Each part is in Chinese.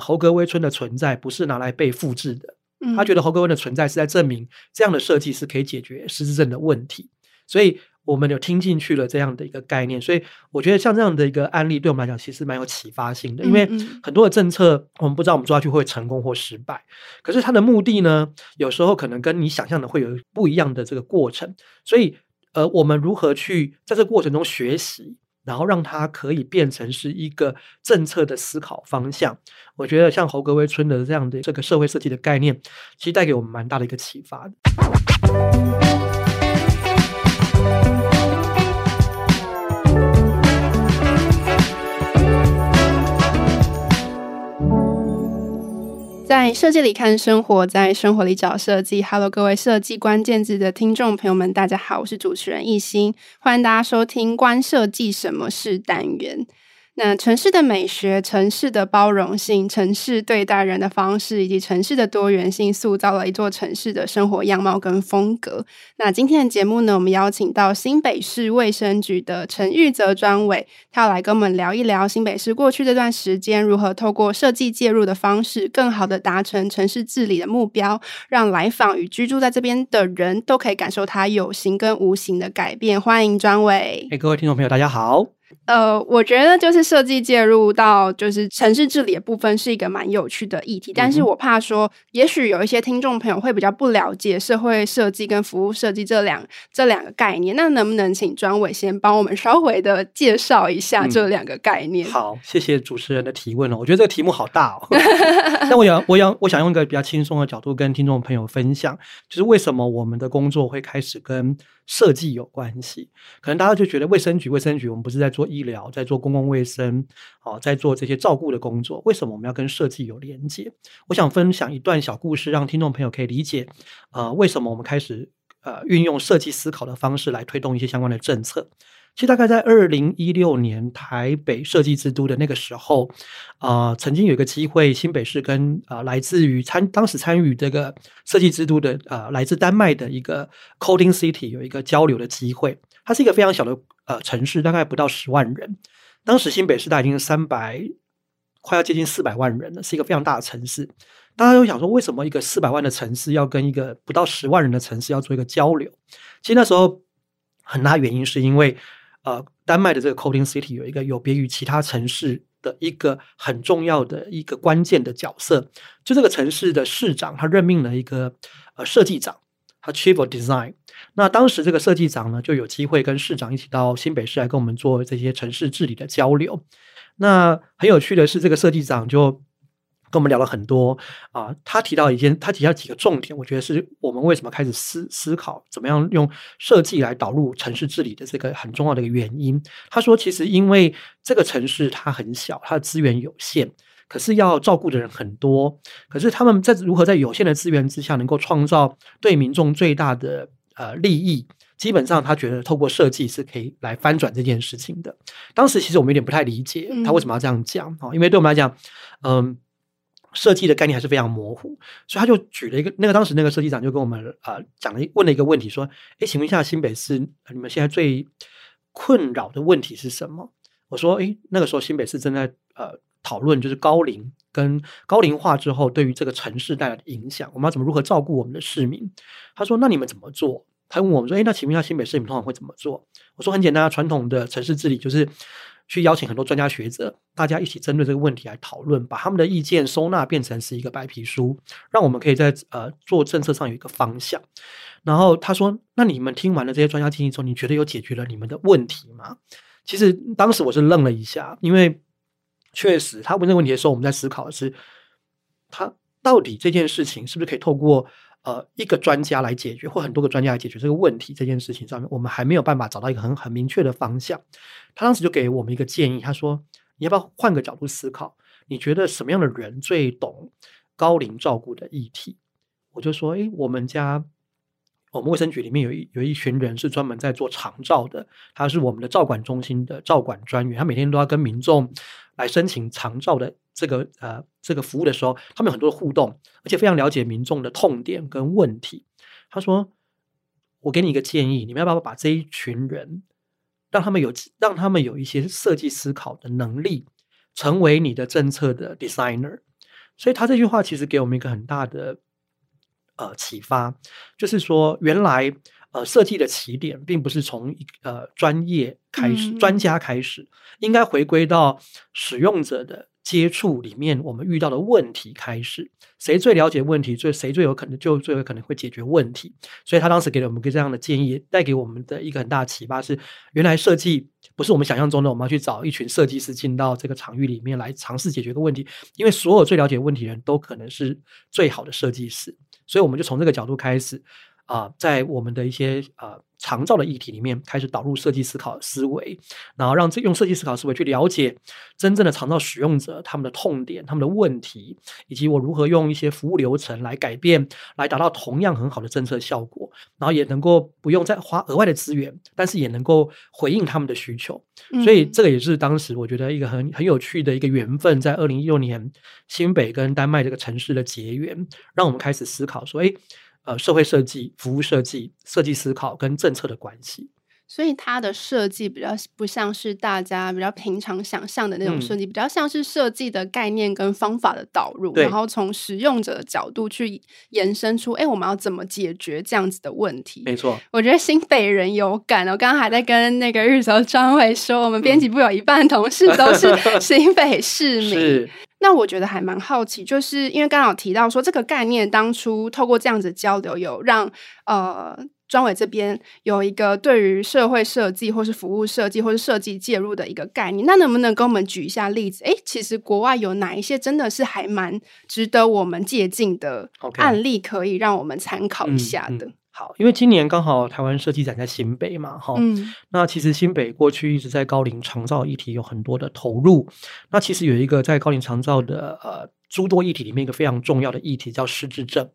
侯格威村的存在不是拿来被复制的。他觉得侯格威的存在是在证明这样的设计是可以解决失智症的问题，所以我们有听进去了这样的一个概念。所以我觉得像这样的一个案例，对我们来讲其实蛮有启发性的。因为很多的政策，我们不知道我们做下去会成功或失败，可是它的目的呢，有时候可能跟你想象的会有不一样的这个过程。所以，呃，我们如何去在这个过程中学习？然后让它可以变成是一个政策的思考方向，我觉得像侯格威村的这样的这个社会设计的概念，其实带给我们蛮大的一个启发的。在设计里看生活，在生活里找设计。Hello，各位设计关键字的听众朋友们，大家好，我是主持人艺兴，欢迎大家收听《关设计什么事》单元。那城市的美学、城市的包容性、城市对待人的方式，以及城市的多元性，塑造了一座城市的生活样貌跟风格。那今天的节目呢，我们邀请到新北市卫生局的陈玉泽专委，他要来跟我们聊一聊新北市过去这段时间如何透过设计介入的方式，更好的达成城市治理的目标，让来访与居住在这边的人都可以感受它有形跟无形的改变。欢迎专委。哎，各位听众朋友，大家好。呃，我觉得就是设计介入到就是城市治理的部分是一个蛮有趣的议题，但是我怕说，也许有一些听众朋友会比较不了解社会设计跟服务设计这两这两个概念，那能不能请专委先帮我们稍微的介绍一下这两个概念？嗯、好，谢谢主持人的提问哦，我觉得这个题目好大哦。那我想，我想，我想用一个比较轻松的角度跟听众朋友分享，就是为什么我们的工作会开始跟设计有关系？可能大家就觉得卫生局，卫生局，我们不是在做医疗，在做公共卫生，哦，在做这些照顾的工作，为什么我们要跟设计有连接？我想分享一段小故事，让听众朋友可以理解，呃，为什么我们开始呃运用设计思考的方式来推动一些相关的政策。其实大概在二零一六年台北设计之都的那个时候，啊、曾经有一个机会，新北市跟啊、来自于参当时参与这个设计之都的啊、来自丹麦的一个 Coding City 有一个交流的机会。它是一个非常小的呃城市，大概不到十万人。当时新北市大概已经三百，快要接近四百万人了，是一个非常大的城市。大家都想说，为什么一个四百万的城市要跟一个不到十万人的城市要做一个交流？其实那时候很大原因是因为。呃，丹麦的这个 Coding City 有一个有别于其他城市的一个很重要的一个关键的角色，就这个城市的市长他任命了一个呃设计长，他 Chief of Design。那当时这个设计长呢，就有机会跟市长一起到新北市来跟我们做这些城市治理的交流。那很有趣的是，这个设计长就。跟我们聊了很多啊，他提到一件，他提到几个重点，我觉得是我们为什么开始思思考怎么样用设计来导入城市治理的这个很重要的一个原因。他说，其实因为这个城市它很小，它的资源有限，可是要照顾的人很多，可是他们在如何在有限的资源之下能够创造对民众最大的呃利益，基本上他觉得透过设计是可以来翻转这件事情的。当时其实我们有点不太理解他为什么要这样讲啊，因为对我们来讲，嗯。设计的概念还是非常模糊，所以他就举了一个那个当时那个设计长就跟我们啊、呃、讲了问了一个问题，说：“哎，请问一下新北市，你们现在最困扰的问题是什么？”我说：“哎，那个时候新北市正在呃讨论就是高龄跟高龄化之后对于这个城市带来的影响，我们要怎么如何照顾我们的市民？”他说：“那你们怎么做？”他问我们说：“哎，那请问一下新北市，你们通常会怎么做？”我说：“很简单啊，传统的城市治理就是。”去邀请很多专家学者，大家一起针对这个问题来讨论，把他们的意见收纳变成是一个白皮书，让我们可以在呃做政策上有一个方向。然后他说：“那你们听完了这些专家建议之后，你觉得有解决了你们的问题吗？”其实当时我是愣了一下，因为确实他问这个问题的时候，我们在思考的是，他到底这件事情是不是可以透过。呃，一个专家来解决，或很多个专家来解决这个问题，这件事情上面，我们还没有办法找到一个很很明确的方向。他当时就给我们一个建议，他说：“你要不要换个角度思考？你觉得什么样的人最懂高龄照顾的议题？”我就说：“诶，我们家，我们卫生局里面有一有一群人是专门在做长照的，他是我们的照管中心的照管专员，他每天都要跟民众来申请长照的。”这个呃，这个服务的时候，他们有很多的互动，而且非常了解民众的痛点跟问题。他说：“我给你一个建议，你们要不要把这一群人，让他们有让他们有一些设计思考的能力，成为你的政策的 designer？所以他这句话其实给我们一个很大的呃启发，就是说原来呃设计的起点并不是从呃专业开始、专家开始，应该回归到使用者的。接触里面我们遇到的问题开始，谁最了解问题，最谁最有可能就最有可能会解决问题。所以他当时给了我们一个这样的建议，带给我们的一个很大的启发是：原来设计不是我们想象中的，我们要去找一群设计师进到这个场域里面来尝试解决一个问题。因为所有最了解问题的人都可能是最好的设计师，所以我们就从这个角度开始。啊、呃，在我们的一些呃长照的议题里面，开始导入设计思考思维，然后让这用设计思考思维去了解真正的长照使用者他们的痛点、他们的问题，以及我如何用一些服务流程来改变，来达到同样很好的政策效果，然后也能够不用再花额外的资源，但是也能够回应他们的需求。所以这个也是当时我觉得一个很很有趣的一个缘分，在二零一六年新北跟丹麦这个城市的结缘，让我们开始思考说，哎。呃，社会设计、服务设计、设计思考跟政策的关系，所以它的设计比较不像是大家比较平常想象的那种设计，嗯、比较像是设计的概念跟方法的导入，然后从使用者的角度去延伸出，哎，我们要怎么解决这样子的问题？没错，我觉得新北人有感。我刚刚还在跟那个日轴专伟说，我们编辑部有一半同事都是 新北市民。是那我觉得还蛮好奇，就是因为刚好提到说这个概念当初透过这样子交流，有让呃专伟这边有一个对于社会设计或是服务设计或是设计介入的一个概念。那能不能跟我们举一下例子？诶，其实国外有哪一些真的是还蛮值得我们借鉴的案例，可以让我们参考一下的？Okay. 嗯嗯好，因为今年刚好台湾设计展在新北嘛，哈、嗯，那其实新北过去一直在高龄长照议题有很多的投入，那其实有一个在高龄长照的呃诸多议题里面一个非常重要的议题叫失智症。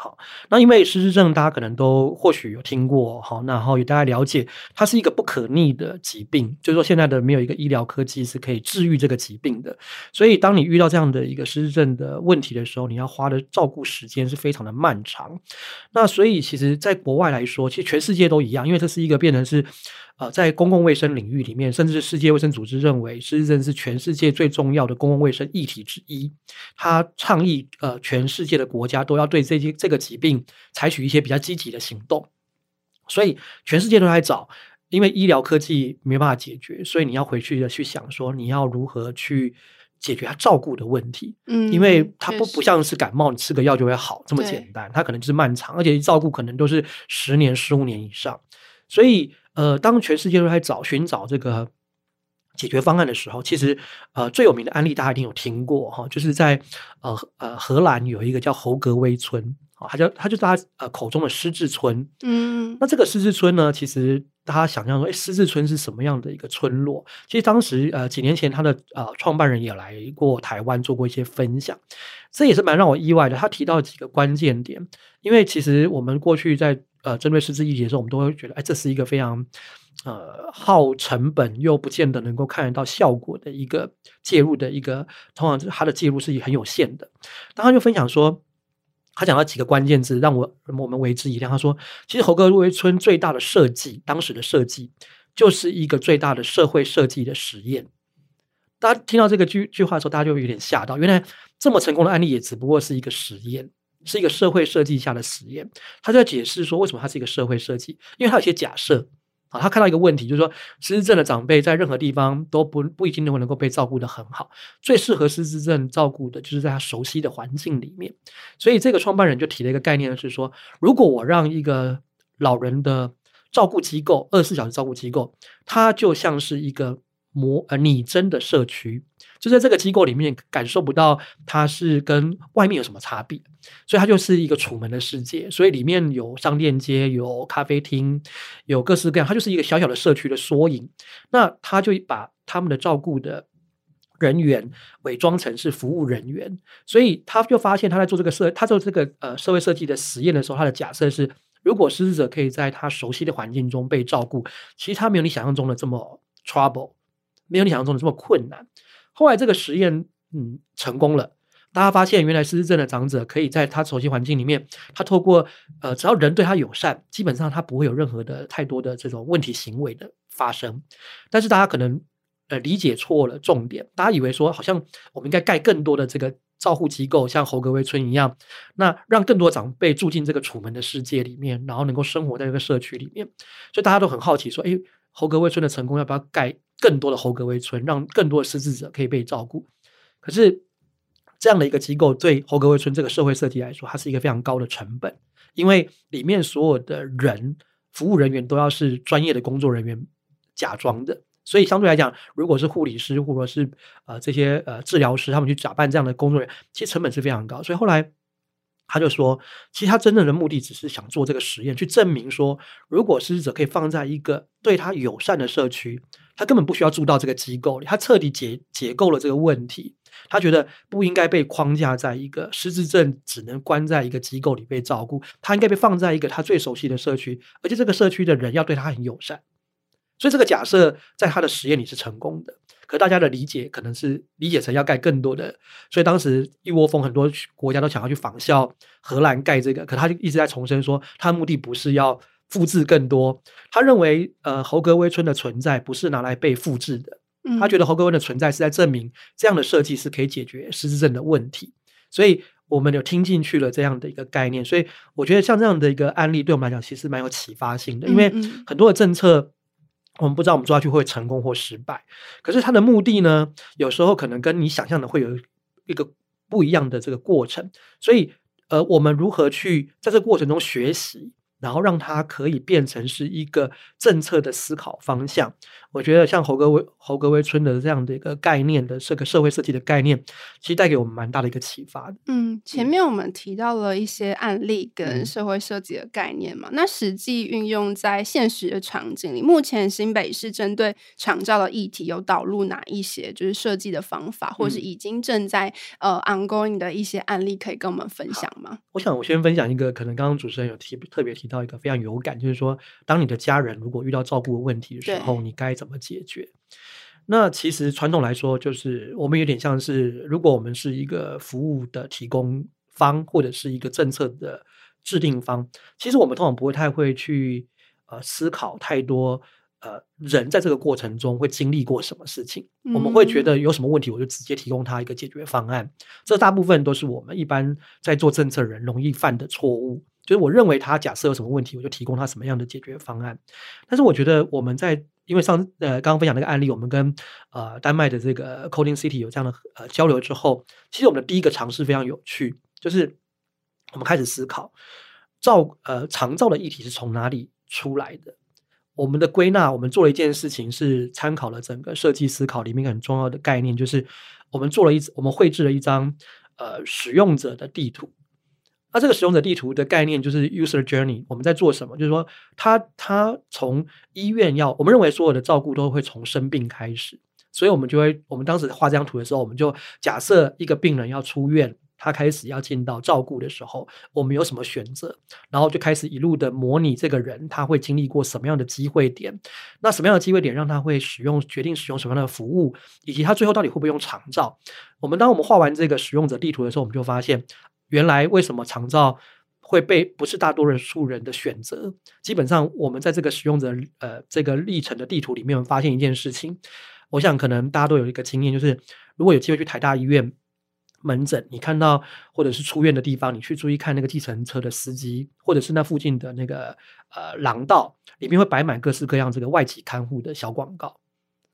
好，那因为失智症，大家可能都或许有听过，好，然后也大家了解，它是一个不可逆的疾病，就是说现在的没有一个医疗科技是可以治愈这个疾病的，所以当你遇到这样的一个失智症的问题的时候，你要花的照顾时间是非常的漫长。那所以其实，在国外来说，其实全世界都一样，因为这是一个变成是。呃，在公共卫生领域里面，甚至是世界卫生组织认为失智症是全世界最重要的公共卫生议题之一。他倡议，呃，全世界的国家都要对这些这个疾病采取一些比较积极的行动。所以，全世界都在找，因为医疗科技没办法解决，所以你要回去的去想说，你要如何去解决他照顾的问题。嗯，因为它不不像是感冒，你吃个药就会好这么简单，它可能就是漫长，而且照顾可能都是十年、十五年以上。所以。呃，当全世界都在找寻找这个解决方案的时候，其实呃最有名的案例大家一定有听过哈，就是在呃呃荷兰有一个叫侯格威村啊，他叫他就是他呃口中的失智村。嗯，那这个失智村呢，其实大家想象说，哎，失智村是什么样的一个村落？其实当时呃几年前他的呃创办人也来过台湾做过一些分享，这也是蛮让我意外的。他提到几个关键点，因为其实我们过去在呃，针对失智议题的时候，我们都会觉得，哎，这是一个非常呃耗成本又不见得能够看得到效果的一个介入的一个，通常它的介入是很有限的。当他就分享说，他讲到几个关键字，让我我们为之一亮。他说，其实侯格威村最大的设计，当时的设计就是一个最大的社会设计的实验。大家听到这个句句话的时候，大家就有点吓到，原来这么成功的案例也只不过是一个实验。是一个社会设计下的实验，他就在解释说为什么它是一个社会设计，因为它有些假设啊，他看到一个问题，就是说失智症的长辈在任何地方都不不一定能够能够被照顾的很好，最适合失智症照顾的就是在他熟悉的环境里面，所以这个创办人就提了一个概念，是说如果我让一个老人的照顾机构，二十四小时照顾机构，它就像是一个模呃拟真的社区。就在这个机构里面，感受不到它是跟外面有什么差别，所以它就是一个楚门的世界。所以里面有商店街，有咖啡厅，有各式各样，它就是一个小小的社区的缩影。那他就把他们的照顾的人员伪装成是服务人员，所以他就发现他在做这个社，他做这个呃社会设计的实验的时候，他的假设是，如果失智者可以在他熟悉的环境中被照顾，其实他没有你想象中的这么 trouble，没有你想象中的这么困难。后来这个实验嗯成功了，大家发现原来失智症的长者可以在他熟悉环境里面，他透过呃只要人对他友善，基本上他不会有任何的太多的这种问题行为的发生。但是大家可能呃理解错了重点，大家以为说好像我们应该盖更多的这个照护机构，像侯格威村一样，那让更多长辈住进这个楚门的世界里面，然后能够生活在这个社区里面。所以大家都很好奇说，诶，侯格威村的成功要不要盖更多的侯格威村，让更多的失智者可以被照顾？可是这样的一个机构对侯格威村这个社会设计来说，它是一个非常高的成本，因为里面所有的人服务人员都要是专业的工作人员假装的。所以相对来讲，如果是护理师或者是呃这些呃治疗师，他们去假扮这样的工作人员，其实成本是非常高。所以后来他就说，其实他真正的目的只是想做这个实验，去证明说，如果失智者可以放在一个对他友善的社区，他根本不需要住到这个机构里，他彻底解解构了这个问题。他觉得不应该被框架在一个失智症只能关在一个机构里被照顾，他应该被放在一个他最熟悉的社区，而且这个社区的人要对他很友善。所以这个假设在他的实验里是成功的，可大家的理解可能是理解成要盖更多的，所以当时一窝蜂很多国家都想要去仿效荷兰盖这个，可他就一直在重申说，他的目的不是要复制更多，他认为呃侯格威村的存在不是拿来被复制的，他觉得侯格威的存在是在证明这样的设计是可以解决失智症的问题，所以我们有听进去了这样的一个概念，所以我觉得像这样的一个案例对我们来讲其实蛮有启发性的，因为很多的政策。我们不知道我们做下去会成功或失败，可是它的目的呢，有时候可能跟你想象的会有一个不一样的这个过程，所以呃，我们如何去在这过程中学习？然后让它可以变成是一个政策的思考方向。我觉得像侯格威侯格威村的这样的一个概念的这个社会设计的概念，其实带给我们蛮大的一个启发。嗯，前面我们提到了一些案例跟社会设计的概念嘛，嗯、那实际运用在现实的场景里，目前新北市针对长照的议题有导入哪一些就是设计的方法，或是已经正在、嗯、呃 ongoing 的一些案例，可以跟我们分享吗？我想我先分享一个，可能刚刚主持人有提特别提。到一个非常有感，就是说，当你的家人如果遇到照顾的问题的时候，你该怎么解决？那其实传统来说，就是我们有点像是，如果我们是一个服务的提供方，或者是一个政策的制定方，其实我们通常不会太会去呃思考太多。呃，人在这个过程中会经历过什么事情？嗯、我们会觉得有什么问题，我就直接提供他一个解决方案。这大部分都是我们一般在做政策人容易犯的错误。就是我认为他假设有什么问题，我就提供他什么样的解决方案。但是我觉得我们在因为上呃刚刚分享那个案例，我们跟呃丹麦的这个 Coding City 有这样的呃交流之后，其实我们的第一个尝试非常有趣，就是我们开始思考照呃长照的议题是从哪里出来的。我们的归纳，我们做了一件事情，是参考了整个设计思考里面很重要的概念，就是我们做了一，我们绘制了一张呃使用者的地图。那这个使用者地图的概念就是 user journey。我们在做什么？就是说，他他从医院要，我们认为所有的照顾都会从生病开始，所以我们就会，我们当时画这张图的时候，我们就假设一个病人要出院。他开始要进到照顾的时候，我们有什么选择？然后就开始一路的模拟这个人他会经历过什么样的机会点，那什么样的机会点让他会使用决定使用什么样的服务，以及他最后到底会不会用长照？我们当我们画完这个使用者地图的时候，我们就发现，原来为什么长照会被不是大多数人的选择？基本上，我们在这个使用者呃这个历程的地图里面，发现一件事情，我想可能大家都有一个经验，就是如果有机会去台大医院。门诊，你看到或者是出院的地方，你去注意看那个计程车的司机，或者是那附近的那个呃廊道，里面会摆满各式各样这个外籍看护的小广告。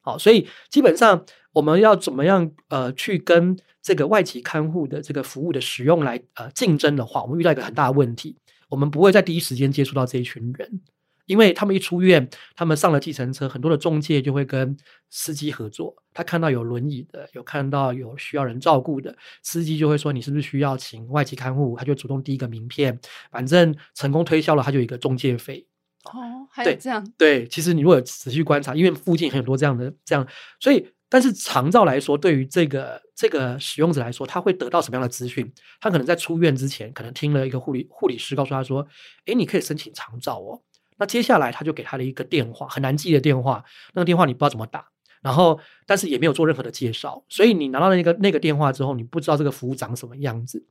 好，所以基本上我们要怎么样呃去跟这个外籍看护的这个服务的使用来呃竞争的话，我们遇到一个很大的问题，我们不会在第一时间接触到这一群人。因为他们一出院，他们上了计程车，很多的中介就会跟司机合作。他看到有轮椅的，有看到有需要人照顾的，司机就会说：“你是不是需要请外籍看护？”他就主动递一个名片，反正成功推销了，他就有一个中介费。哦，还有这样？对，对，其实你如果仔细观察，因为附近很多这样的这样，所以但是长照来说，对于这个这个使用者来说，他会得到什么样的资讯？他可能在出院之前，可能听了一个护理护理师告诉他说：“诶，你可以申请长照哦。”那接下来他就给他了一个电话，很难记的电话。那个电话你不知道怎么打，然后但是也没有做任何的介绍，所以你拿到那个那个电话之后，你不知道这个服务长什么样子。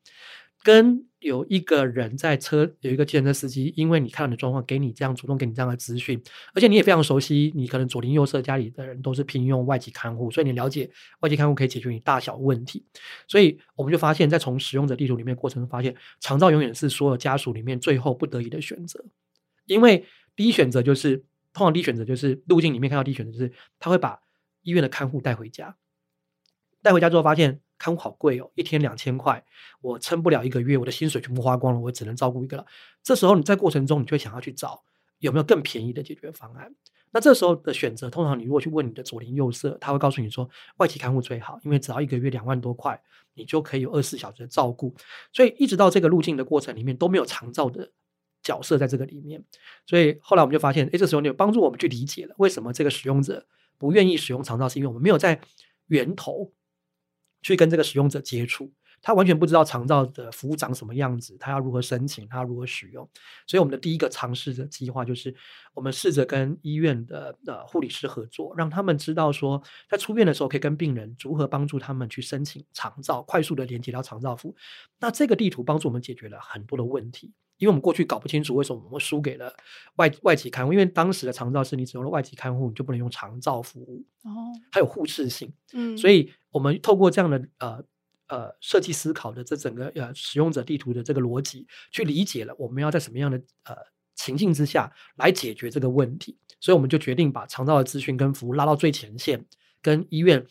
跟有一个人在车，有一个计程车司机，因为你看到你的状况，给你这样主动给你这样的资讯，而且你也非常熟悉，你可能左邻右舍家里的人都是聘用外籍看护，所以你了解外籍看护可以解决你大小问题，所以我们就发现，在从使用者地图里面过程中发现，长照永远是所有家属里面最后不得已的选择，因为第一选择就是通常第一选择就是路径里面看到第一选择就是他会把医院的看护带回家，带回家之后发现。看护好贵哦，一天两千块，我撑不了一个月，我的薪水全部花光了，我只能照顾一个了。这时候你在过程中，你就会想要去找有没有更便宜的解决方案。那这时候的选择，通常你如果去问你的左邻右舍，他会告诉你说，外籍看护最好，因为只要一个月两万多块，你就可以有二十四小时的照顾。所以一直到这个路径的过程里面都没有长照的角色在这个里面。所以后来我们就发现，哎，这时候你有帮助我们去理解了为什么这个使用者不愿意使用长照，是因为我们没有在源头。去跟这个使用者接触，他完全不知道长照的服务长什么样子，他要如何申请，他要如何使用。所以我们的第一个尝试的计划就是，我们试着跟医院的呃护理师合作，让他们知道说，在出院的时候可以跟病人如何帮助他们去申请长照，快速的连接到长照服务。那这个地图帮助我们解决了很多的问题。因为我们过去搞不清楚为什么我们会输给了外外籍看护，因为当时的长照是你只用了外籍看护，你就不能用长照服务哦，还有互斥性，嗯，所以我们透过这样的呃呃设计思考的这整个呃使用者地图的这个逻辑，去理解了我们要在什么样的呃情境之下来解决这个问题，所以我们就决定把长照的资讯跟服务拉到最前线，跟医院。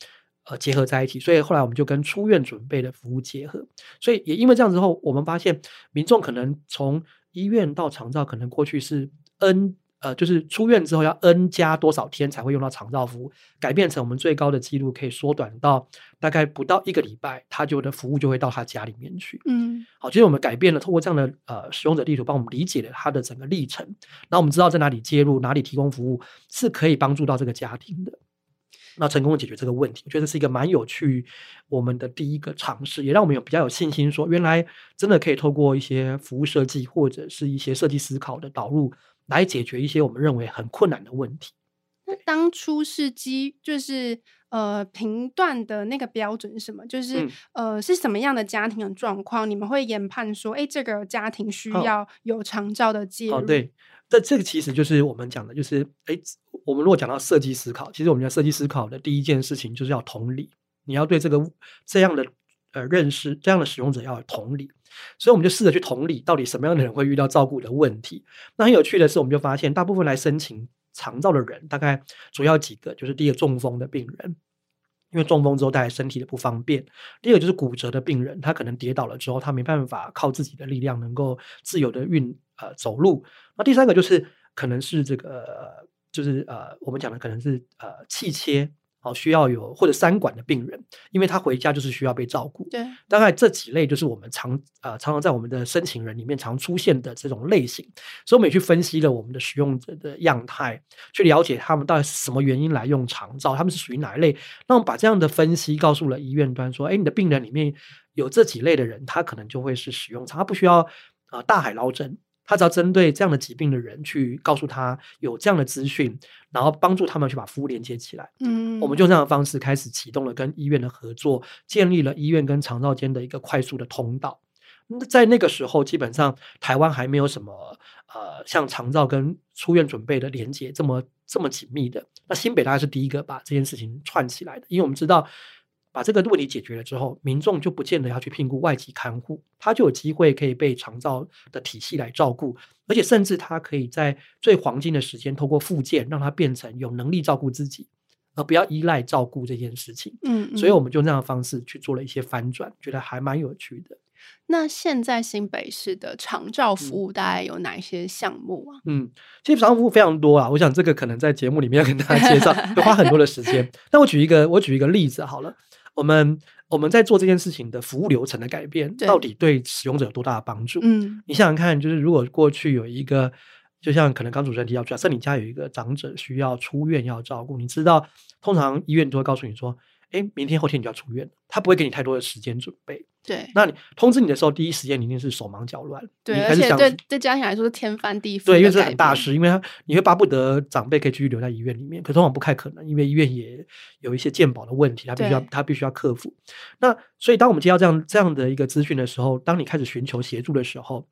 呃，结合在一起，所以后来我们就跟出院准备的服务结合，所以也因为这样之后，我们发现民众可能从医院到长照，可能过去是 N 呃，就是出院之后要 N 加多少天才会用到长照服务，改变成我们最高的记录可以缩短到大概不到一个礼拜，他就的服务就会到他家里面去。嗯，好，其实我们改变了，透过这样的呃使用者地图，帮我们理解了他的整个历程，然后我们知道在哪里介入，哪里提供服务是可以帮助到这个家庭的。那成功的解决这个问题，我觉得是一个蛮有趣，我们的第一个尝试，也让我们有比较有信心说，原来真的可以透过一些服务设计或者是一些设计思考的导入，来解决一些我们认为很困难的问题。那当初是基就是呃评断的那个标准是什么？就是、嗯、呃是什么样的家庭的状况，你们会研判说，哎，这个家庭需要有长照的介入？哦，对。这这个其实就是我们讲的，就是哎，我们如果讲到设计思考，其实我们要设计思考的第一件事情就是要同理，你要对这个这样的呃认识，这样的使用者要有同理，所以我们就试着去同理，到底什么样的人会遇到照顾的问题。那很有趣的是，我们就发现大部分来申请长照的人，大概主要几个，就是第一个中风的病人。因为中风之后带来身体的不方便，第二个就是骨折的病人，他可能跌倒了之后，他没办法靠自己的力量能够自由的运呃走路。那第三个就是可能是这个就是呃我们讲的可能是呃气切。哦，需要有或者三管的病人，因为他回家就是需要被照顾。对，大概这几类就是我们常呃常常在我们的申请人里面常出现的这种类型，所以我们也去分析了我们的使用者的样态，去了解他们到底是什么原因来用长照，他们是属于哪一类。那我们把这样的分析告诉了医院端，说，哎，你的病人里面有这几类的人，他可能就会是使用长，他不需要啊、呃、大海捞针。他只要针对这样的疾病的人去告诉他有这样的资讯，然后帮助他们去把服务连接起来。嗯，我们就这样的方式开始启动了跟医院的合作，建立了医院跟长照间的一个快速的通道。那在那个时候，基本上台湾还没有什么呃像长照跟出院准备的连接这么这么紧密的。那新北大概是第一个把这件事情串起来的，因为我们知道。把这个问题解决了之后，民众就不见得要去聘雇外籍看护，他就有机会可以被长照的体系来照顾，而且甚至他可以在最黄金的时间，透过复健，让他变成有能力照顾自己，而不要依赖照顾这件事情。嗯，嗯，所以我们就那样的方式去做了一些翻转，觉得还蛮有趣的。那现在新北市的长照服务大概有哪一些项目啊？嗯，其实长照服务非常多啊，我想这个可能在节目里面要跟大家介绍，会花很多的时间。那我举一个，我举一个例子好了。我们我们在做这件事情的服务流程的改变，到底对使用者有多大的帮助？嗯，你想想看，就是如果过去有一个，就像可能刚主持人提到，假设你家有一个长者需要出院要照顾，你知道，通常医院都会告诉你说，哎，明天后天你就要出院，他不会给你太多的时间准备。对，那你通知你的时候，第一时间你一定是手忙脚乱。对，而且对对家庭来说是天翻地覆。对，因为是很大事，因为他你会巴不得长辈可以继续留在医院里面，可通常不太可能，因为医院也有一些健保的问题，他必须要他必须要克服。那所以当我们接到这样这样的一个资讯的时候，当你开始寻求协助的时候，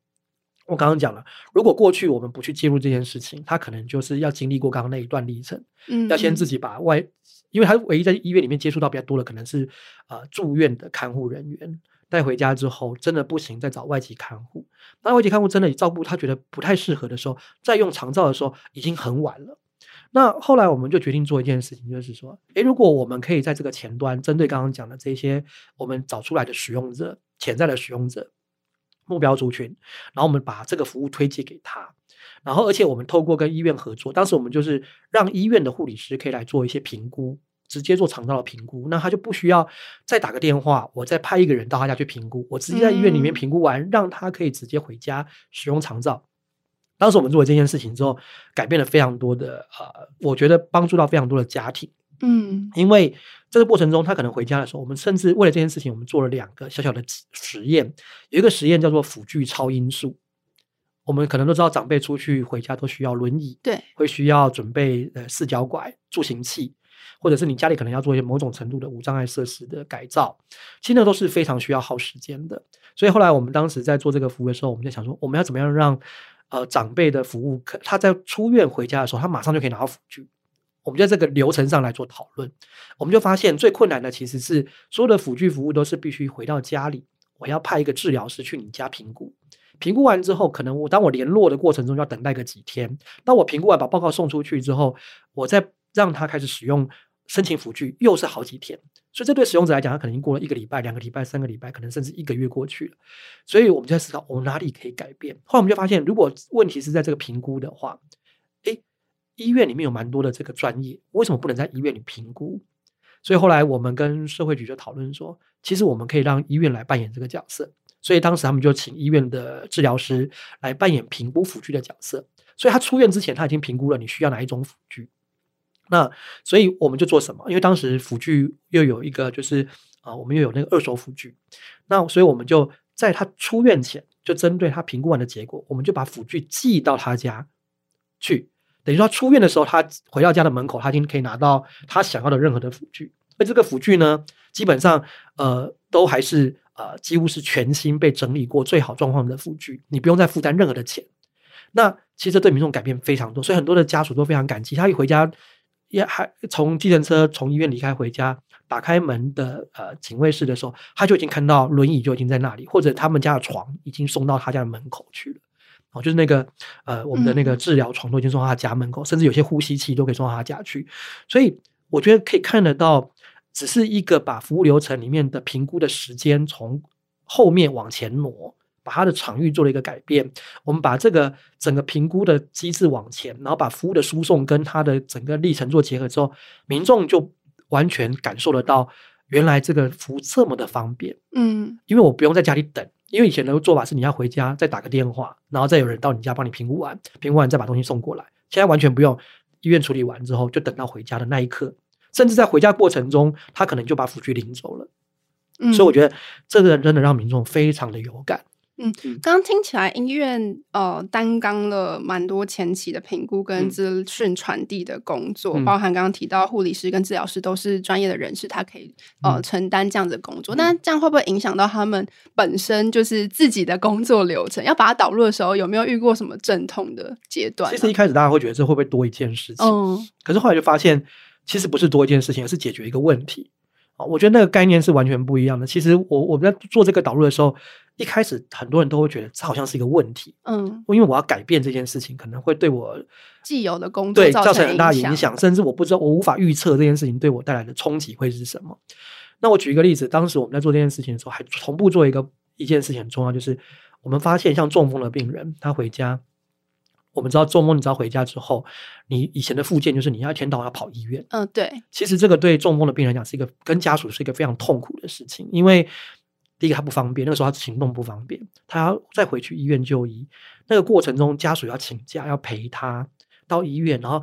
我刚刚讲了，如果过去我们不去介入这件事情，他可能就是要经历过刚刚那一段历程，嗯，要先自己把外，因为他唯一在医院里面接触到比较多的，可能是呃住院的看护人员。带回家之后，真的不行，再找外籍看护。那外籍看护真的照顾他觉得不太适合的时候，再用长照的时候，已经很晚了。那后来我们就决定做一件事情，就是说，诶，如果我们可以在这个前端，针对刚刚讲的这些我们找出来的使用者、潜在的使用者、目标族群，然后我们把这个服务推荐给他，然后而且我们透过跟医院合作，当时我们就是让医院的护理师可以来做一些评估。直接做肠道的评估，那他就不需要再打个电话，我再派一个人到他家去评估，我直接在医院里面评估完，嗯、让他可以直接回家使用肠道。当时我们做了这件事情之后，改变了非常多的呃，我觉得帮助到非常多的家庭。嗯，因为这个过程中，他可能回家的时候，我们甚至为了这件事情，我们做了两个小小的实验。有一个实验叫做辅具超音速，我们可能都知道，长辈出去回家都需要轮椅，对，会需要准备呃四脚拐助行器。或者是你家里可能要做一些某种程度的无障碍设施的改造，其实那都是非常需要耗时间的。所以后来我们当时在做这个服务的时候，我们就想说，我们要怎么样让呃长辈的服务可他在出院回家的时候，他马上就可以拿到辅具。我们在这个流程上来做讨论，我们就发现最困难的其实是所有的辅具服务都是必须回到家里，我要派一个治疗师去你家评估，评估完之后，可能我当我联络的过程中要等待个几天。当我评估完把报告送出去之后，我再让他开始使用。申请辅具又是好几天，所以这对使用者来讲，他可能已经过了一个礼拜、两个礼拜、三个礼拜，可能甚至一个月过去了。所以我们就在思考，我们哪里可以改变？后来我们就发现，如果问题是在这个评估的话，诶，医院里面有蛮多的这个专业，为什么不能在医院里评估？所以后来我们跟社会局就讨论说，其实我们可以让医院来扮演这个角色。所以当时他们就请医院的治疗师来扮演评估辅具的角色。所以他出院之前，他已经评估了你需要哪一种辅具。那所以我们就做什么？因为当时辅具又有一个，就是啊，我们又有那个二手辅具。那所以我们就在他出院前，就针对他评估完的结果，我们就把辅具寄到他家去。等于说他出院的时候，他回到家的门口，他已经可以拿到他想要的任何的辅具。而这个辅具呢，基本上呃都还是呃几乎是全新被整理过最好状况的辅具，你不用再负担任何的钱。那其实对民众改变非常多，所以很多的家属都非常感激。他一回家。也还从计程车从医院离开回家，打开门的呃警卫室的时候，他就已经看到轮椅就已经在那里，或者他们家的床已经送到他家的门口去了。哦，就是那个呃我们的那个治疗床都已经送到他家门口，嗯、甚至有些呼吸器都可以送到他家去。所以我觉得可以看得到，只是一个把服务流程里面的评估的时间从后面往前挪。把它的场域做了一个改变，我们把这个整个评估的机制往前，然后把服务的输送跟它的整个历程做结合之后，民众就完全感受得到原来这个服务这么的方便。嗯，因为我不用在家里等，因为以前的做法是你要回家再打个电话，然后再有人到你家帮你评估完，评估完再把东西送过来。现在完全不用，医院处理完之后就等到回家的那一刻，甚至在回家过程中，他可能就把辅具领走了。嗯，所以我觉得这个真的让民众非常的有感。嗯，刚刚听起来医院呃担纲了蛮多前期的评估跟资讯传递的工作，嗯、包含刚刚提到护理师跟治疗师都是专业的人士，他可以呃承担这样子的工作。那、嗯、这样会不会影响到他们本身就是自己的工作流程？要把它导入的时候，有没有遇过什么阵痛的阶段？其实一开始大家会觉得这会不会多一件事情？嗯，可是后来就发现，其实不是多一件事情，而是解决一个问题。啊我觉得那个概念是完全不一样的。其实我我们在做这个导入的时候，一开始很多人都会觉得这好像是一个问题，嗯，因为我要改变这件事情，可能会对我既有的工作对造成很大影响，甚至我不知道，我无法预测这件事情对我带来的冲击会是什么。那我举一个例子，当时我们在做这件事情的时候，还同步做一个一件事情很重要，就是我们发现像中风的病人，他回家。我们知道中风，你知道回家之后，你以前的附件就是你要一天到晚要跑医院。嗯，对。其实这个对中风的病人来讲是一个跟家属是一个非常痛苦的事情，因为第一个他不方便，那个时候他行动不方便，他要再回去医院就医，那个过程中家属要请假要陪他到医院，然后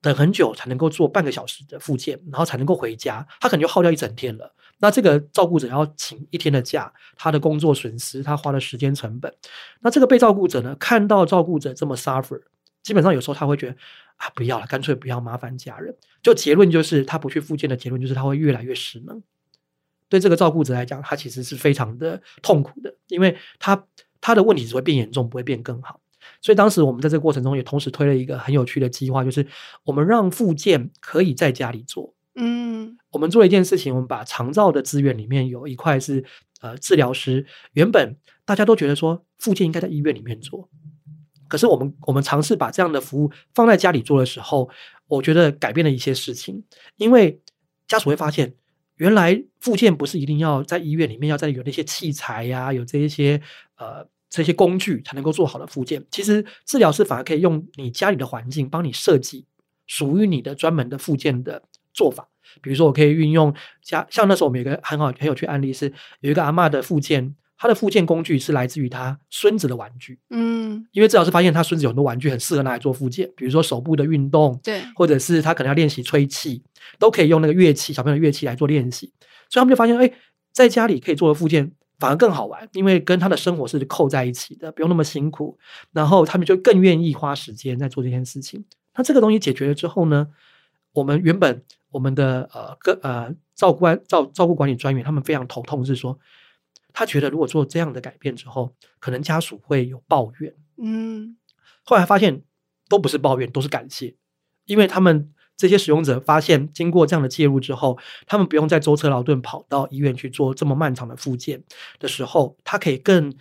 等很久才能够做半个小时的复健，然后才能够回家，他可能就耗掉一整天了。那这个照顾者要请一天的假，他的工作损失，他花的时间成本。那这个被照顾者呢，看到照顾者这么 suffer，基本上有时候他会觉得啊，不要了，干脆不要麻烦家人。就结论就是，他不去复健的结论就是他会越来越失能。对这个照顾者来讲，他其实是非常的痛苦的，因为他他的问题只会变严重，不会变更好。所以当时我们在这个过程中也同时推了一个很有趣的计划，就是我们让复健可以在家里做。嗯，我们做了一件事情，我们把长照的资源里面有一块是呃治疗师。原本大家都觉得说附件应该在医院里面做，可是我们我们尝试把这样的服务放在家里做的时候，我觉得改变了一些事情。因为家属会发现，原来附件不是一定要在医院里面，要在有那些器材呀、有这一些呃这些工具才能够做好的附件。其实治疗师反而可以用你家里的环境帮你设计属于你的专门的附件的。做法，比如说我可以运用家，像那时候我们有一个很好很有趣的案例是，有一个阿嬷的附件，她的附件工具是来自于她孙子的玩具，嗯，因为治疗师发现他孙子有很多玩具很适合拿来做附件，比如说手部的运动，对，或者是他可能要练习吹气，都可以用那个乐器，小朋友的乐器来做练习，所以他们就发现，哎，在家里可以做的附件反而更好玩，因为跟他的生活是扣在一起的，不用那么辛苦，然后他们就更愿意花时间在做这件事情。那这个东西解决了之后呢，我们原本。我们的呃个呃照顾照照顾管理专员，他们非常头痛，是说他觉得如果做这样的改变之后，可能家属会有抱怨。嗯，后来发现都不是抱怨，都是感谢，因为他们这些使用者发现，经过这样的介入之后，他们不用再舟车劳顿跑到医院去做这么漫长的复健的时候，他可以更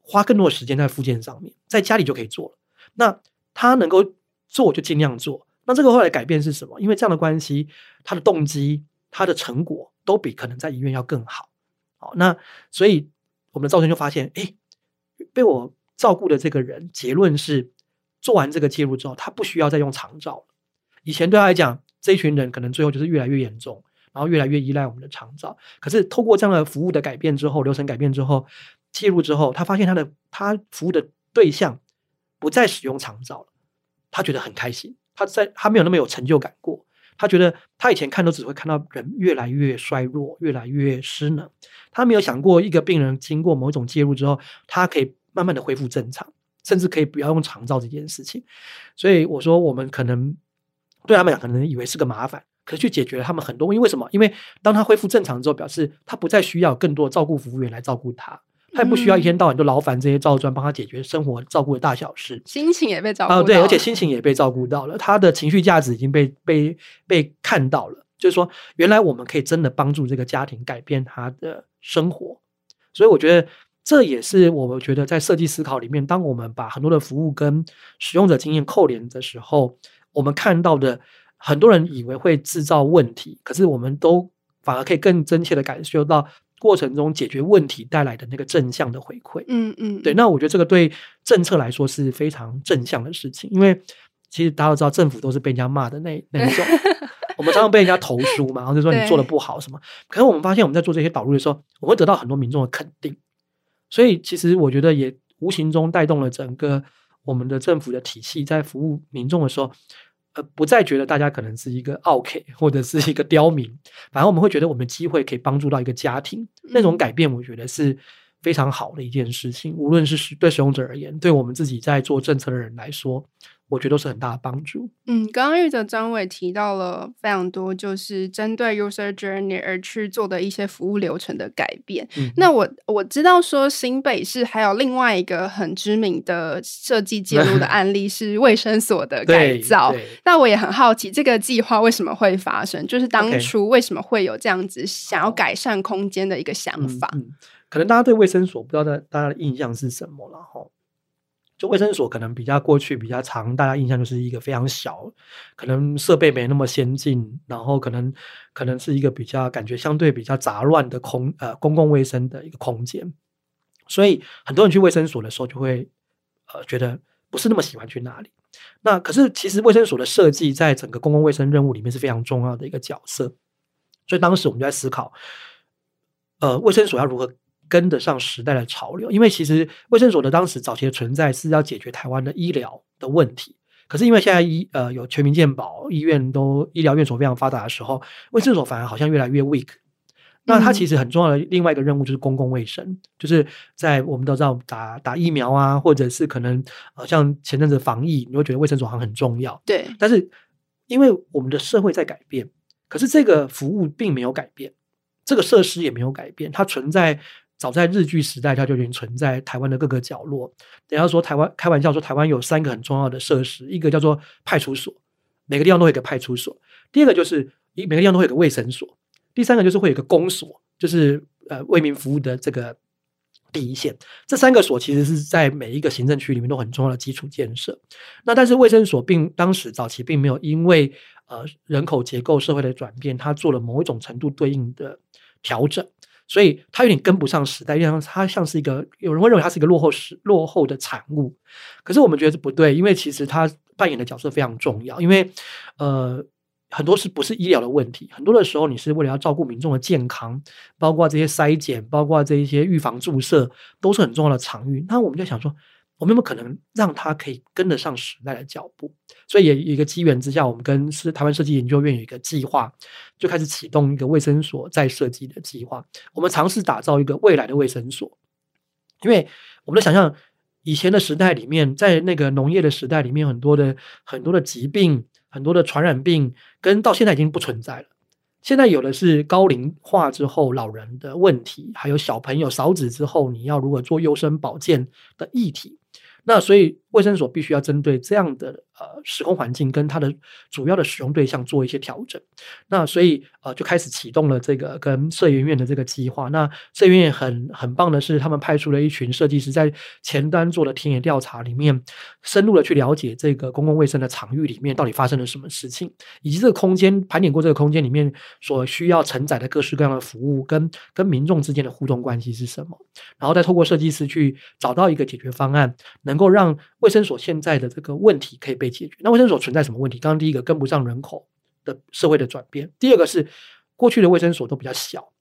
花更多的时间在复健上面，在家里就可以做了。那他能够做就尽量做。那这个后来改变是什么？因为这样的关系，他的动机、他的成果都比可能在医院要更好。好，那所以我们的赵生就发现，哎，被我照顾的这个人，结论是做完这个介入之后，他不需要再用长照。以前对他来讲，这一群人可能最后就是越来越严重，然后越来越依赖我们的长照。可是透过这样的服务的改变之后，流程改变之后，介入之后，他发现他的他服务的对象不再使用长照了，他觉得很开心。他在他没有那么有成就感过，他觉得他以前看都只会看到人越来越衰弱，越来越失能。他没有想过一个病人经过某种介入之后，他可以慢慢的恢复正常，甚至可以不要用肠照这件事情。所以我说，我们可能对他们俩可能以为是个麻烦，可是去解决了他们很多问题。为什么？因为当他恢复正常之后，表示他不再需要更多照顾服务员来照顾他。他也不需要一天到晚就劳烦这些照专帮他解决生活照顾的大小事，心情也被照顾到对，而且心情也被照顾到了，他的情绪价值已经被被被看到了。就是说，原来我们可以真的帮助这个家庭改变他的生活。所以，我觉得这也是我们觉得在设计思考里面，当我们把很多的服务跟使用者经验扣连的时候，我们看到的很多人以为会制造问题，可是我们都反而可以更真切的感受到。过程中解决问题带来的那个正向的回馈，嗯嗯，对，那我觉得这个对政策来说是非常正向的事情，因为其实大家都知道政府都是被人家骂的那那一种，我们常常被人家投诉嘛，然后就说你做的不好什么，可是我们发现我们在做这些导入的时候，我们会得到很多民众的肯定，所以其实我觉得也无形中带动了整个我们的政府的体系在服务民众的时候。呃，不再觉得大家可能是一个奥 K 或者是一个刁民，反而我们会觉得我们机会可以帮助到一个家庭，那种改变，我觉得是非常好的一件事情。无论是对使用者而言，对我们自己在做政策的人来说。我觉得都是很大的帮助。嗯，刚刚玉泽张伟提到了非常多，就是针对 user journey 而去做的一些服务流程的改变。嗯、那我我知道说新北市还有另外一个很知名的设计介入的 案例是卫生所的改造。那我也很好奇，这个计划为什么会发生？就是当初为什么会有这样子想要改善空间的一个想法？嗯嗯、可能大家对卫生所不知道大大家的印象是什么了哈。就卫生所可能比较过去比较长，大家印象就是一个非常小，可能设备没那么先进，然后可能可能是一个比较感觉相对比较杂乱的空呃公共卫生的一个空间，所以很多人去卫生所的时候就会呃觉得不是那么喜欢去那里。那可是其实卫生所的设计在整个公共卫生任务里面是非常重要的一个角色，所以当时我们就在思考，呃，卫生所要如何。跟得上时代的潮流，因为其实卫生所的当时早期的存在是要解决台湾的医疗的问题，可是因为现在医呃有全民健保，医院都医疗院所非常发达的时候，卫生所反而好像越来越 weak。那它其实很重要的另外一个任务就是公共卫生，就是在我们都知道打打疫苗啊，或者是可能呃像前阵子防疫，你会觉得卫生所好像很重要。对，但是因为我们的社会在改变，可是这个服务并没有改变，这个设施也没有改变，它存在。早在日据时代，它就已经存在台湾的各个角落。等下说台湾，开玩笑说台湾有三个很重要的设施，一个叫做派出所，每个地方都有一个派出所；第二个就是每个地方都会有个卫生所；第三个就是会有个公所，就是呃为民服务的这个第一线。这三个所其实是在每一个行政区里面都很重要的基础建设。那但是卫生所并当时早期并没有因为呃人口结构、社会的转变，它做了某一种程度对应的调整。所以它有点跟不上时代，因为它像是一个，有人会认为它是一个落后时落后的产物。可是我们觉得不对，因为其实它扮演的角色非常重要。因为呃，很多是不是医疗的问题，很多的时候你是为了要照顾民众的健康，包括这些筛检，包括这一些预防注射，都是很重要的场域。那我们就想说。我们有没有可能让它可以跟得上时代的脚步？所以也有一个机缘之下，我们跟是台湾设计研究院有一个计划，就开始启动一个卫生所再设计的计划。我们尝试打造一个未来的卫生所，因为我们的想象，以前的时代里面，在那个农业的时代里面，很多的很多的疾病，很多的传染病，跟到现在已经不存在了。现在有的是高龄化之后老人的问题，还有小朋友少子之后，你要如何做优生保健的议题。那所以卫生所必须要针对这样的呃时空环境跟它的主要的使用对象做一些调整。那所以呃就开始启动了这个跟社研院的这个计划。那社研院很很棒的是，他们派出了一群设计师在前端做了田野调查，里面深入的去了解这个公共卫生的场域里面到底发生了什么事情，以及这个空间盘点过这个空间里面所需要承载的各式各样的服务跟跟民众之间的互动关系是什么，然后再透过设计师去找到一个解决方案。能够让卫生所现在的这个问题可以被解决。那卫生所存在什么问题？刚刚第一个跟不上人口的社会的转变，第二个是过去的卫生所都比较小，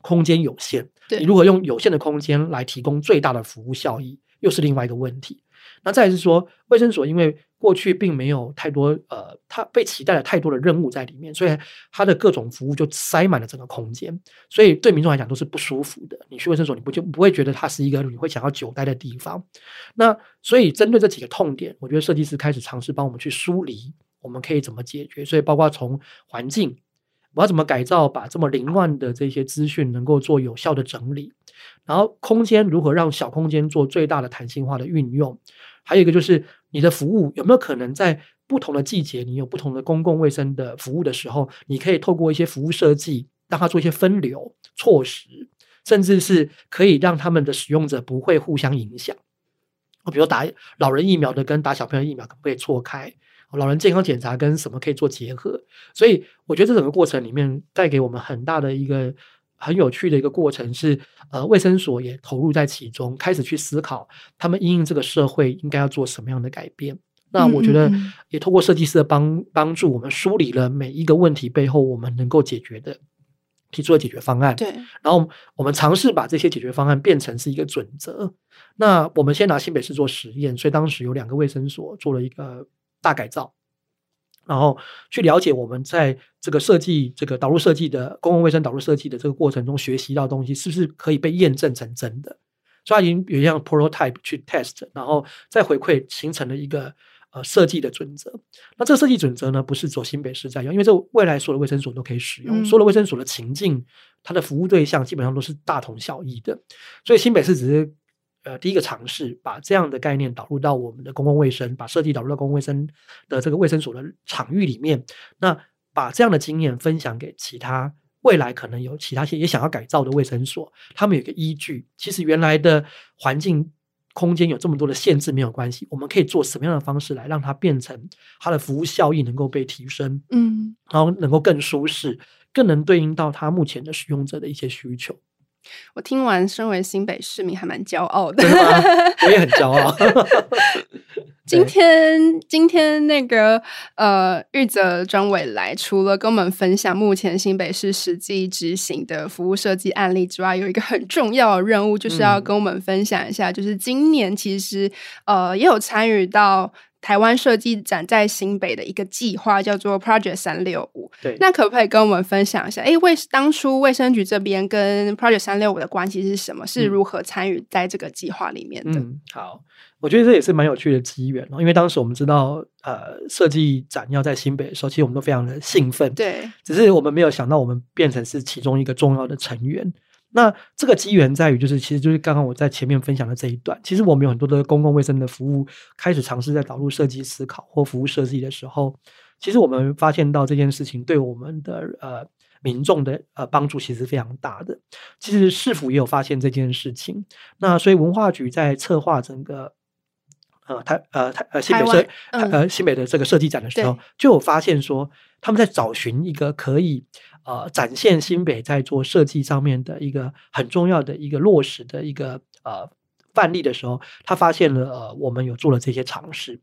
空间有限。对，你如何用有限的空间来提供最大的服务效益，又是另外一个问题。那再是说，卫生所因为过去并没有太多呃，它被期待了太多的任务在里面，所以它的各种服务就塞满了整个空间，所以对民众来讲都是不舒服的。你去卫生所，你不就不会觉得它是一个你会想要久待的地方。那所以针对这几个痛点，我觉得设计师开始尝试帮我们去梳理，我们可以怎么解决。所以包括从环境，我要怎么改造，把这么凌乱的这些资讯能够做有效的整理，然后空间如何让小空间做最大的弹性化的运用。还有一个就是你的服务有没有可能在不同的季节，你有不同的公共卫生的服务的时候，你可以透过一些服务设计，让它做一些分流措施，甚至是可以让他们的使用者不会互相影响。我比如打老人疫苗的跟打小朋友疫苗可不可以错开？老人健康检查跟什么可以做结合？所以我觉得这整个过程里面带给我们很大的一个。很有趣的一个过程是，呃，卫生所也投入在其中，开始去思考他们因应这个社会应该要做什么样的改变。那我觉得也通过设计师的帮帮助，我们梳理了每一个问题背后我们能够解决的，提出的解决方案。对，然后我们尝试把这些解决方案变成是一个准则。那我们先拿新北市做实验，所以当时有两个卫生所做了一个大改造。然后去了解我们在这个设计、这个导入设计的公共卫生导入设计的这个过程中学习到的东西，是不是可以被验证成真的？所以它已经有一样 prototype 去 test，然后再回馈，形成了一个呃设计的准则。那这个设计准则呢，不是走新北市在用，因为这未来所有的卫生所都可以使用，所有的卫生所的情境，它的服务对象基本上都是大同小异的。所以新北市只是。呃，第一个尝试把这样的概念导入到我们的公共卫生，把设计导入到公共卫生的这个卫生所的场域里面。那把这样的经验分享给其他未来可能有其他些也想要改造的卫生所，他们有个依据。其实原来的环境空间有这么多的限制没有关系，我们可以做什么样的方式来让它变成它的服务效益能够被提升，嗯，然后能够更舒适，更能对应到它目前的使用者的一些需求。我听完，身为新北市民还蛮骄傲的。我也很骄傲。今天，今天那个呃，玉泽专委来，除了跟我们分享目前新北市实际执行的服务设计案例之外，有一个很重要的任务，就是要跟我们分享一下，就是今年其实呃也有参与到。台湾设计展在新北的一个计划，叫做 Project 三六五。对，那可不可以跟我们分享一下？哎，卫当初卫生局这边跟 Project 三六五的关系是什么？是如何参与在这个计划里面的？嗯，好，我觉得这也是蛮有趣的机缘哦。因为当时我们知道，呃，设计展要在新北的时候，其实我们都非常的兴奋。对，只是我们没有想到，我们变成是其中一个重要的成员。那这个机缘在于，就是其实就是刚刚我在前面分享的这一段，其实我们有很多的公共卫生的服务开始尝试在导入设计思考或服务设计的时候，其实我们发现到这件事情对我们的呃民众的呃帮助其实非常大的。其实市府也有发现这件事情，那所以文化局在策划整个呃台呃台呃新北设、嗯、呃新北的这个设计展的时候，就有发现说他们在找寻一个可以。呃，展现新北在做设计上面的一个很重要的一个落实的一个呃范例的时候，他发现了呃，我们有做了这些尝试。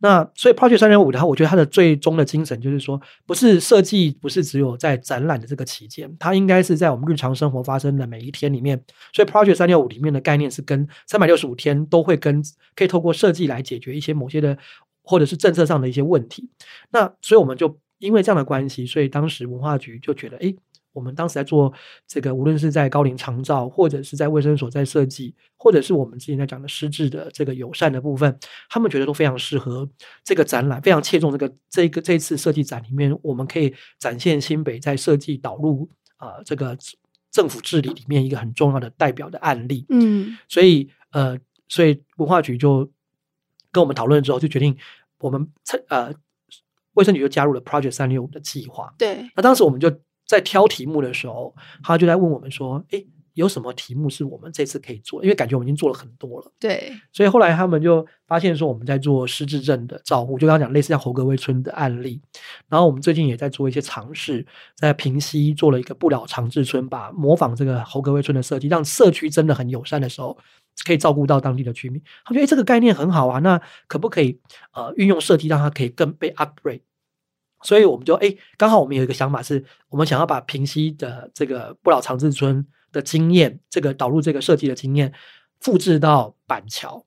那所以 Project 三六五的话，我觉得它的最终的精神就是说，不是设计，不是只有在展览的这个期间，它应该是在我们日常生活发生的每一天里面。所以 Project 三六五里面的概念是跟三百六十五天都会跟可以透过设计来解决一些某些的或者是政策上的一些问题。那所以我们就。因为这样的关系，所以当时文化局就觉得，哎，我们当时在做这个，无论是在高龄长照，或者是在卫生所在设计，或者是我们之前在讲的失智的这个友善的部分，他们觉得都非常适合这个展览，非常切中这个这个这次设计展里面，我们可以展现新北在设计导入啊、呃、这个政府治理里面一个很重要的代表的案例。嗯，所以呃，所以文化局就跟我们讨论之后，就决定我们呃。卫生局就加入了 Project 三六五的计划。对，那当时我们就在挑题目的时候，他就在问我们说：“诶，有什么题目是我们这次可以做？因为感觉我们已经做了很多了。”对，所以后来他们就发现说，我们在做失智症的照顾，就刚刚讲类似像侯格威村的案例。然后我们最近也在做一些尝试，在平西做了一个不老长治村，把模仿这个侯格威村的设计，让社区真的很友善的时候。可以照顾到当地的居民，他觉得这个概念很好啊，那可不可以呃运用设计让它可以更被 upgrade？所以我们就哎，刚好我们有一个想法是，我们想要把平溪的这个不老长治村的经验，这个导入这个设计的经验复制到板桥，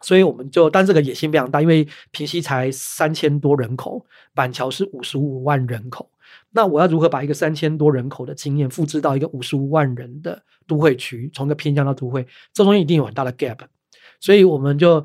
所以我们就，但这个野心非常大，因为平溪才三千多人口，板桥是五十五万人口。那我要如何把一个三千多人口的经验复制到一个五十五万人的都会区，从一个偏乡到都会，这中间一定有很大的 gap，所以我们就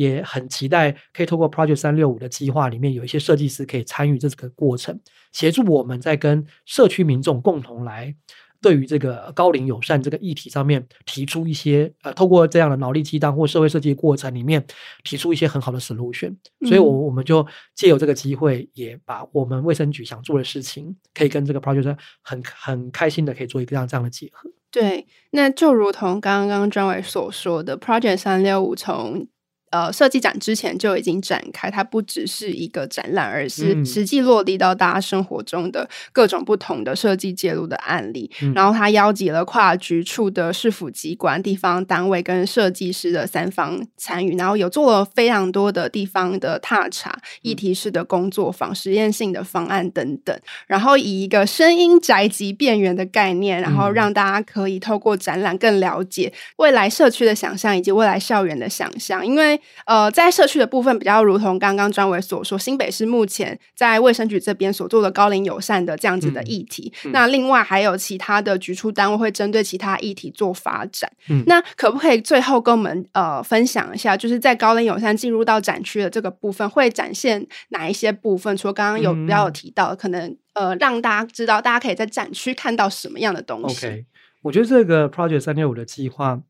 也很期待可以透过 Project 三六五的计划里面有一些设计师可以参与这个过程，协助我们在跟社区民众共同来。对于这个高龄友善这个议题上面提出一些呃，透过这样的脑力激荡或社会设计过程里面提出一些很好的 solution，所以我我们就借由这个机会，也把我们卫生局想做的事情，可以跟这个 project 很很开心的可以做一个这样这样的结合。对，那就如同刚刚专伟所说的，project 三六五从。呃，设计展之前就已经展开，它不只是一个展览，而是实际落地到大家生活中的各种不同的设计介入的案例。嗯、然后，它邀集了跨局处的市府机关、地方单位跟设计师的三方参与，然后有做了非常多的地方的踏查、议题式的工作坊、实验性的方案等等。然后，以一个声音宅急便源的概念，然后让大家可以透过展览更了解未来社区的想象以及未来校园的想象，因为。呃，在社区的部分，比较如同刚刚专伟所说，新北市目前在卫生局这边所做的高龄友善的这样子的议题。那另外还有其他的局处单位会针对其他议题做发展。嗯、那可不可以最后跟我们呃分享一下，就是在高龄友善进入到展区的这个部分，会展现哪一些部分？除了刚刚有比较有提到，嗯、可能呃让大家知道，大家可以在展区看到什么样的东西？OK，我觉得这个 Project 三六五的计划。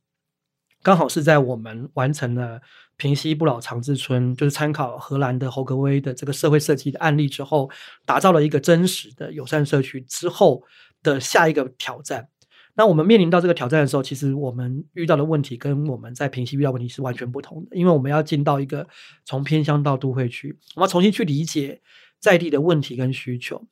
刚好是在我们完成了平溪不老长治村，就是参考荷兰的侯格威的这个社会设计的案例之后，打造了一个真实的友善社区之后的下一个挑战。那我们面临到这个挑战的时候，其实我们遇到的问题跟我们在平溪遇到问题是完全不同的，因为我们要进到一个从偏乡到都会区，我们要重新去理解在地的问题跟需求。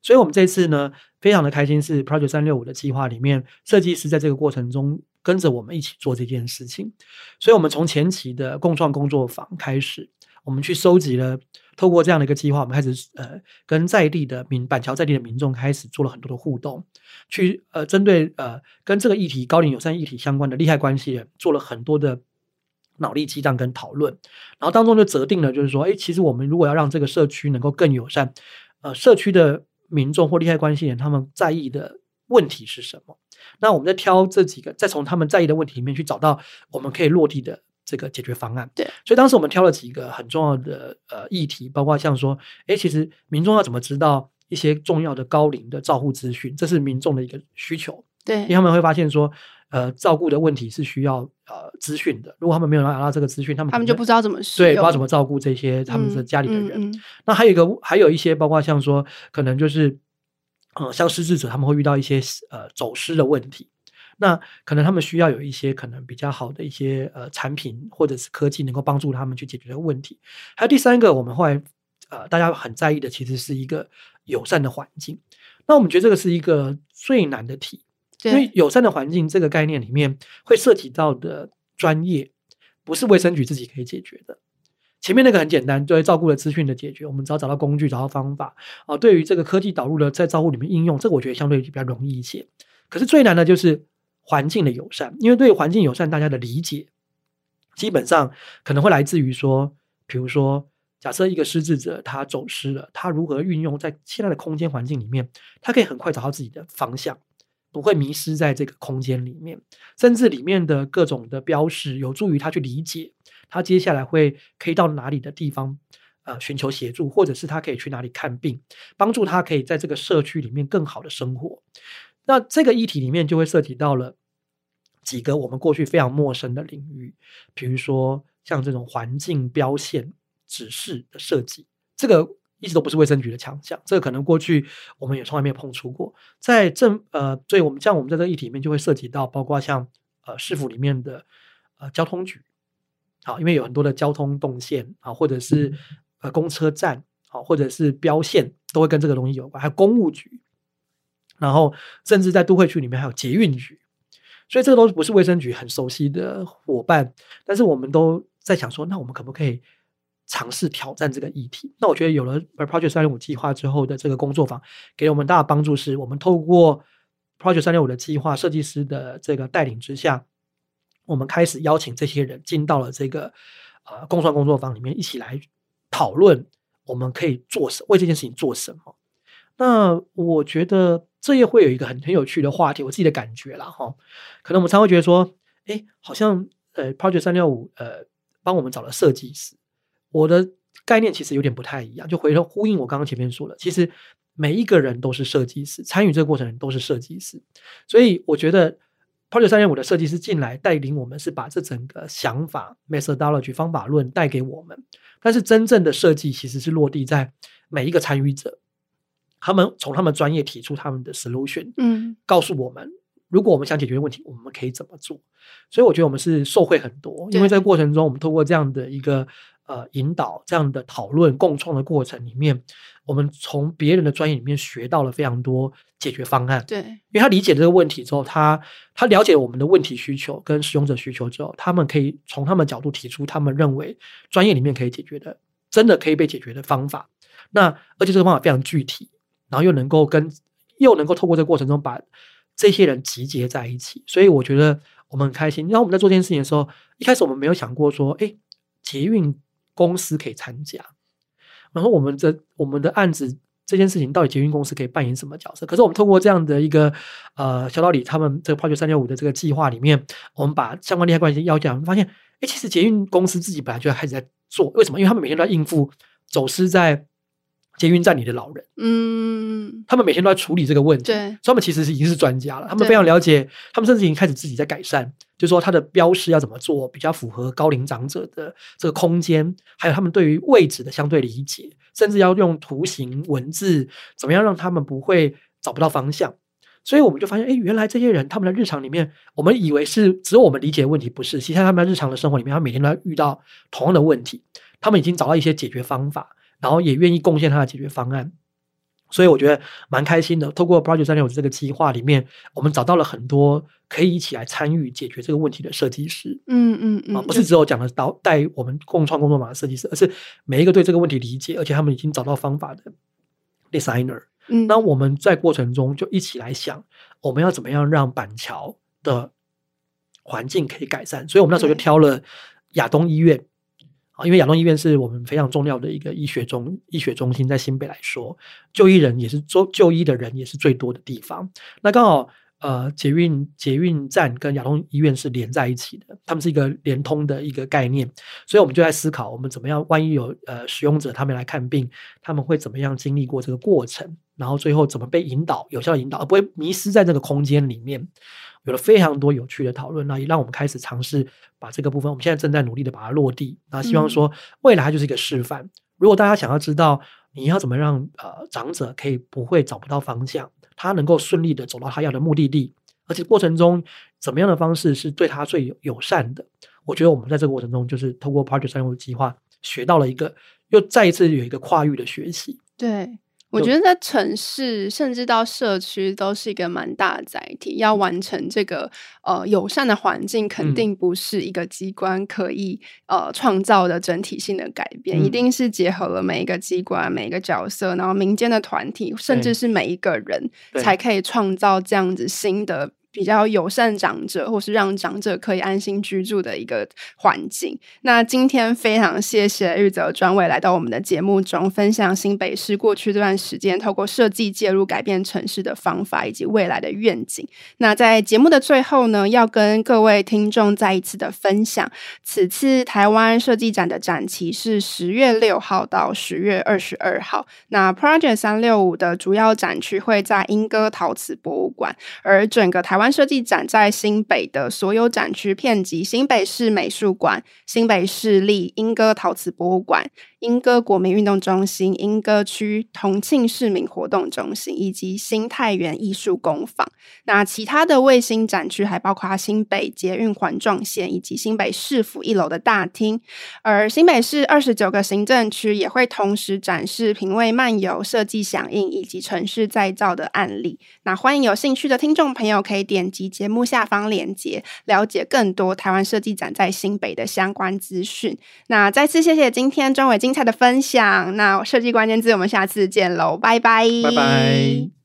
所以，我们这次呢，非常的开心，是 Project 三六五的计划里面，设计师在这个过程中。跟着我们一起做这件事情，所以，我们从前期的共创工作坊开始，我们去收集了，透过这样的一个计划，我们开始呃，跟在地的民板桥在地的民众开始做了很多的互动，去呃，针对呃跟这个议题高龄友善议题相关的利害关系人做了很多的脑力激荡跟讨论，然后当中就择定了，就是说，哎，其实我们如果要让这个社区能够更友善，呃，社区的民众或利害关系人他们在意的问题是什么？那我们再挑这几个，再从他们在意的问题里面去找到我们可以落地的这个解决方案。对，所以当时我们挑了几个很重要的呃议题，包括像说，哎，其实民众要怎么知道一些重要的高龄的照护资讯，这是民众的一个需求。对，因为他们会发现说。呃，照顾的问题是需要呃资讯的。如果他们没有拿到这个资讯，他们他们就不知道怎么说，对，不知道怎么照顾这些他们的家里的人。嗯嗯嗯、那还有一个，还有一些包括像说，可能就是，呃，像失智者他们会遇到一些呃走失的问题。那可能他们需要有一些可能比较好的一些呃产品或者是科技能够帮助他们去解决这个问题。还有第三个，我们后来呃大家很在意的，其实是一个友善的环境。那我们觉得这个是一个最难的题。因为友善的环境这个概念里面会涉及到的专业，不是卫生局自己可以解决的。前面那个很简单，对照顾的资讯的解决，我们只要找到工具、找到方法啊。对于这个科技导入的在照顾里面应用，这个我觉得相对比较容易一些。可是最难的就是环境的友善，因为对环境友善，大家的理解基本上可能会来自于说，比如说，假设一个失智者他走失了，他如何运用在现在的空间环境里面，他可以很快找到自己的方向。不会迷失在这个空间里面，甚至里面的各种的标识有助于他去理解他接下来会可以到哪里的地方，呃，寻求协助，或者是他可以去哪里看病，帮助他可以在这个社区里面更好的生活。那这个议题里面就会涉及到了几个我们过去非常陌生的领域，比如说像这种环境标线指示的设计，这个。一直都不是卫生局的强项，这个可能过去我们也从来没有碰触过。在政呃，所以我们像我们在这个议题里面就会涉及到，包括像呃市府里面的呃交通局，好，因为有很多的交通动线啊，或者是呃公车站，啊，或者是标线都会跟这个东西有关，还有公务局，然后甚至在都会区里面还有捷运局，所以这个都不是卫生局很熟悉的伙伴，但是我们都在想说，那我们可不可以？尝试挑战这个议题，那我觉得有了 Project 三六五计划之后的这个工作坊，给了我们大的帮助是，我们透过 Project 三六五的计划，设计师的这个带领之下，我们开始邀请这些人进到了这个呃共创工作坊里面，一起来讨论我们可以做什，为这件事情做什么。那我觉得这也会有一个很很有趣的话题，我自己的感觉啦哈，可能我们常会觉得说，哎，好像呃 Project 三六五呃帮我们找了设计师。我的概念其实有点不太一样，就回头呼应我刚刚前面说的，其实每一个人都是设计师，参与这个过程都是设计师，所以我觉得 Project 365的设计师进来带领我们是把这整个想法 methodology 方法论带给我们，但是真正的设计其实是落地在每一个参与者，他们从他们专业提出他们的 solution，嗯，告诉我们如果我们想解决问题，我们可以怎么做，所以我觉得我们是受惠很多，因为在过程中我们透过这样的一个。呃，引导这样的讨论共创的过程里面，我们从别人的专业里面学到了非常多解决方案。对，因为他理解这个问题之后，他他了解我们的问题需求跟使用者需求之后，他们可以从他们角度提出他们认为专业里面可以解决的，真的可以被解决的方法。那而且这个方法非常具体，然后又能够跟又能够透过这个过程中把这些人集结在一起，所以我觉得我们很开心。然后我们在做这件事情的时候，一开始我们没有想过说，哎，捷运。公司可以参加，然后我们的我们的案子这件事情到底捷运公司可以扮演什么角色？可是我们通过这样的一个呃小道理，他们这个 Project 三六五的这个计划里面，我们把相关利害关系要件，我们发现，哎，其实捷运公司自己本来就开始在做，为什么？因为他们每天都在应付走私在捷运站里的老人，嗯，他们每天都在处理这个问题，对，所以他们其实是已经是专家了，他们非常了解，他们甚至已经开始自己在改善。就是说，他的标识要怎么做比较符合高龄长者的这个空间，还有他们对于位置的相对理解，甚至要用图形文字，怎么样让他们不会找不到方向。所以我们就发现，哎，原来这些人他们的日常里面，我们以为是只有我们理解的问题，不是？其实他们在日常的生活里面，他每天都在遇到同样的问题，他们已经找到一些解决方法，然后也愿意贡献他的解决方案。所以我觉得蛮开心的。透过 Project 三六五这个计划里面，我们找到了很多可以一起来参与解决这个问题的设计师。嗯嗯嗯，啊，不是只有讲的导带我们共创工作坊的设计师，而是每一个对这个问题理解，而且他们已经找到方法的 designer。嗯，那我们在过程中就一起来想，我们要怎么样让板桥的环境可以改善。所以我们那时候就挑了亚东医院因为亚东医院是我们非常重要的一个医学中医学中心，在新北来说，就医人也是就就医的人也是最多的地方。那刚好呃，捷运捷运站跟亚东医院是连在一起的，他们是一个连通的一个概念，所以我们就在思考，我们怎么样，万一有呃使用者他们来看病，他们会怎么样经历过这个过程，然后最后怎么被引导，有效引导，而不会迷失在这个空间里面。有了非常多有趣的讨论，那也让我们开始尝试把这个部分，我们现在正在努力的把它落地。那希望说未来它就是一个示范。嗯、如果大家想要知道你要怎么让呃长者可以不会找不到方向，他能够顺利的走到他要的目的地，而且过程中怎么样的方式是对他最友善的，我觉得我们在这个过程中就是透过 Project 365计划学到了一个，又再一次有一个跨域的学习。对。我觉得在城市甚至到社区都是一个蛮大的载体，要完成这个呃友善的环境，肯定不是一个机关可以呃创造的整体性的改变，嗯、一定是结合了每一个机关、每一个角色，然后民间的团体，甚至是每一个人，才可以创造这样子新的。比较友善长者，或是让长者可以安心居住的一个环境。那今天非常谢谢玉泽专委来到我们的节目中，分享新北市过去这段时间透过设计介入改变城市的方法，以及未来的愿景。那在节目的最后呢，要跟各位听众再一次的分享，此次台湾设计展的展期是十月六号到十月二十二号。那 Project 三六五的主要展区会在莺歌陶瓷博物馆，而整个台湾设计展在新北的所有展区遍及新北市美术馆、新北市立莺歌陶瓷博物馆。莺歌国民运动中心、莺歌区同庆市民活动中心以及新泰园艺术工坊。那其他的卫星展区还包括新北捷运环状线以及新北市府一楼的大厅。而新北市二十九个行政区也会同时展示品味漫游、设计响应以及城市再造的案例。那欢迎有兴趣的听众朋友可以点击节目下方链接，了解更多台湾设计展在新北的相关资讯。那再次谢谢今天专卫精彩的分享，那设计关键字，我们下次见喽，拜拜，拜拜。